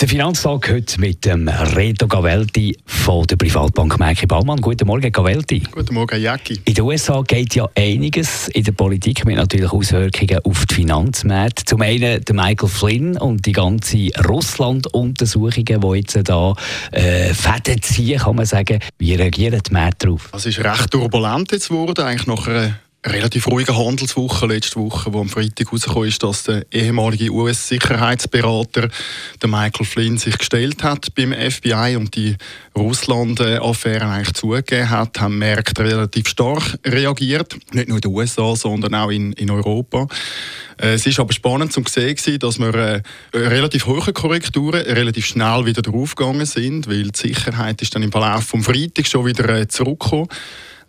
der Finanztag heute mit dem Reto Gavelti von der Privatbank Merki Baumann. Guten Morgen, Gavelti. Guten Morgen, Jacki. In den USA geht ja einiges in der Politik mit natürlich Auswirkungen auf die Finanzmärkte. Zum einen der Michael Flynn und die ganze Russland-Untersuchungen, die jetzt da äh, Fäden ziehen, kann man sagen. Wie reagieren die Märkte darauf? Es ist recht turbulent jetzt geworden, eigentlich nach einer relativ ruhige Handelswoche letzte Woche, wo am Freitag herausgekommen ist, dass der ehemalige US-Sicherheitsberater Michael Flynn sich gestellt hat beim FBI und die Russland-Affäre eigentlich zugegeben hat, haben Märkte relativ stark reagiert. Nicht nur in den USA, sondern auch in, in Europa. Äh, es ist aber spannend zu sehen, dass wir äh, relativ hohe Korrekturen relativ schnell wieder draufgegangen sind, weil die Sicherheit ist dann im Verlauf vom Freitag schon wieder äh, zurückgekommen.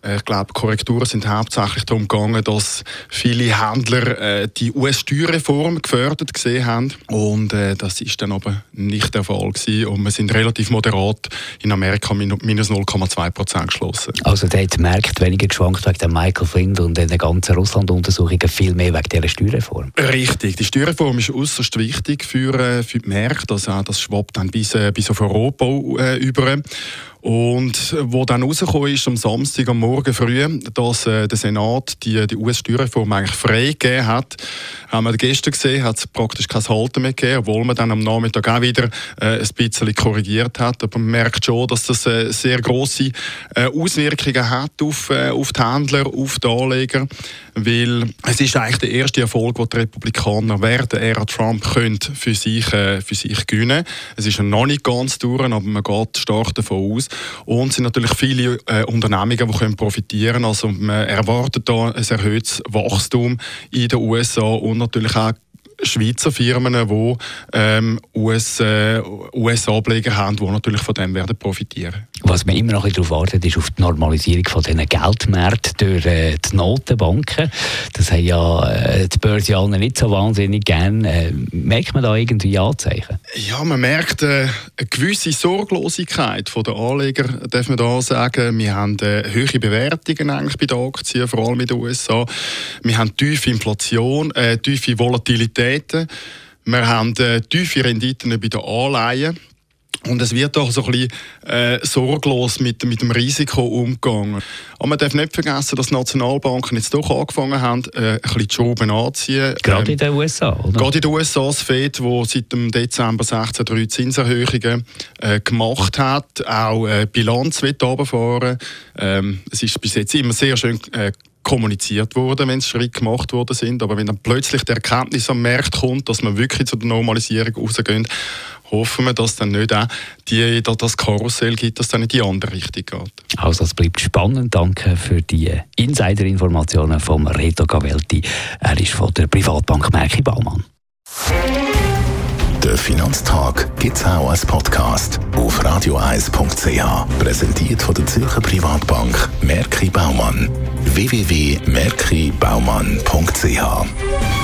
Äh, ich glaube, Korrekturen sind hauptsächlich darum gegangen, dass viele Händler äh, die US-Steuerreform gefördert gesehen haben und äh, das ist dann aber nicht der Fall gewesen. und wir sind relativ moderat in Amerika minus 0,2 Prozent geschlossen. Also der hat Märkte weniger geschwankt wegen der Michael Flynn und den ganzen Russland-Untersuchungen viel mehr wegen dieser Steuerreform. Richtig, die Steuerreform ist äußerst wichtig für, für die Märkte, also das schwappt dann bis, bis auf Europa über und wo dann rausgekommen ist am Samstag am Morgen früh, dass äh, der Senat die, die US-Steuerreform eigentlich freigegeben hat, haben wir gestern gesehen, hat es praktisch kein Halten mehr gegeben, obwohl man dann am Nachmittag auch wieder äh, ein bisschen korrigiert hat. Aber man merkt schon, dass das äh, sehr große äh, Auswirkungen hat auf, äh, auf die Händler, auf die Anleger, weil es ist eigentlich der erste Erfolg, den die Republikaner während der Ära Trump können für sich, äh, für sich gewinnen. Es ist noch nicht ganz durch, aber man geht stark davon aus. Und es sind natürlich viele äh, Unternehmungen, die können profitieren können. Also man erwartet da ein erhöhtes Wachstum in den USA und natürlich auch Schweizer Firmen, die ähm, US, äh, US-Ableger haben, die natürlich von dem werden profitieren. Was man immer noch darauf wartet, ist auf die Normalisierung von diesen Geldmärkten durch äh, die Notenbanken. Das haben ja äh, die Börsianer nicht so wahnsinnig gern. Äh, merkt man da irgendwie Anzeichen? Ja, man merkt äh, eine gewisse Sorglosigkeit den Anleger, darf man da sagen. Wir haben äh, hohe Bewertungen eigentlich bei den Aktien, vor allem in den USA. Wir haben tiefe Inflation, äh, tiefe Volatilität. Wir haben äh, tiefe Renditen bei den Anleihen. Und es wird auch so ein bisschen äh, sorglos mit, mit dem Risiko umgegangen. Aber man darf nicht vergessen, dass Nationalbanken jetzt doch angefangen haben, äh, ein bisschen die Schrauben anzuziehen. Gerade ähm, in den USA, oder? Gerade in den USA, das FED, wo seit dem Dezember 16 drei Zinserhöhungen äh, gemacht hat, auch äh, Bilanz wird runterfahren. Ähm, es ist bis jetzt immer sehr schön äh, kommuniziert worden, wenn Schritte gemacht worden sind. Aber wenn dann plötzlich die Erkenntnis am Markt kommt, dass man wirklich zu der Normalisierung rausgehen, hoffen wir, dass dann nicht auch die, das Karussell gibt, dass dann in die andere Richtung geht. Also es bleibt spannend. Danke für die Insider-Informationen vom Reto Gavelti. Er ist von der Privatbank Merki Baumann. Der Finanztag gibt es auch als Podcast auf radioeis.ch. Präsentiert von der Zürcher Privatbank Merki Baumann. www.merkibaumann.ch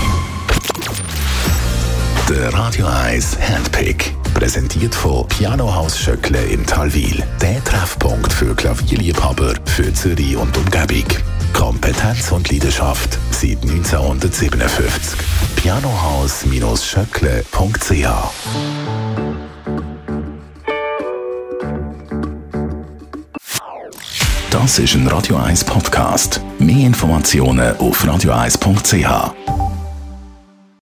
Der Radio Eis Handpick. Präsentiert von Pianohaus Schöckle in Talwil. Der Treffpunkt für Klavierliebhaber für Zürich und Umgebung. Kompetenz und Leidenschaft seit 1957. Pianohaus-schöckle.ch Das ist ein Radio 1 Podcast. Mehr Informationen auf radio1.ch.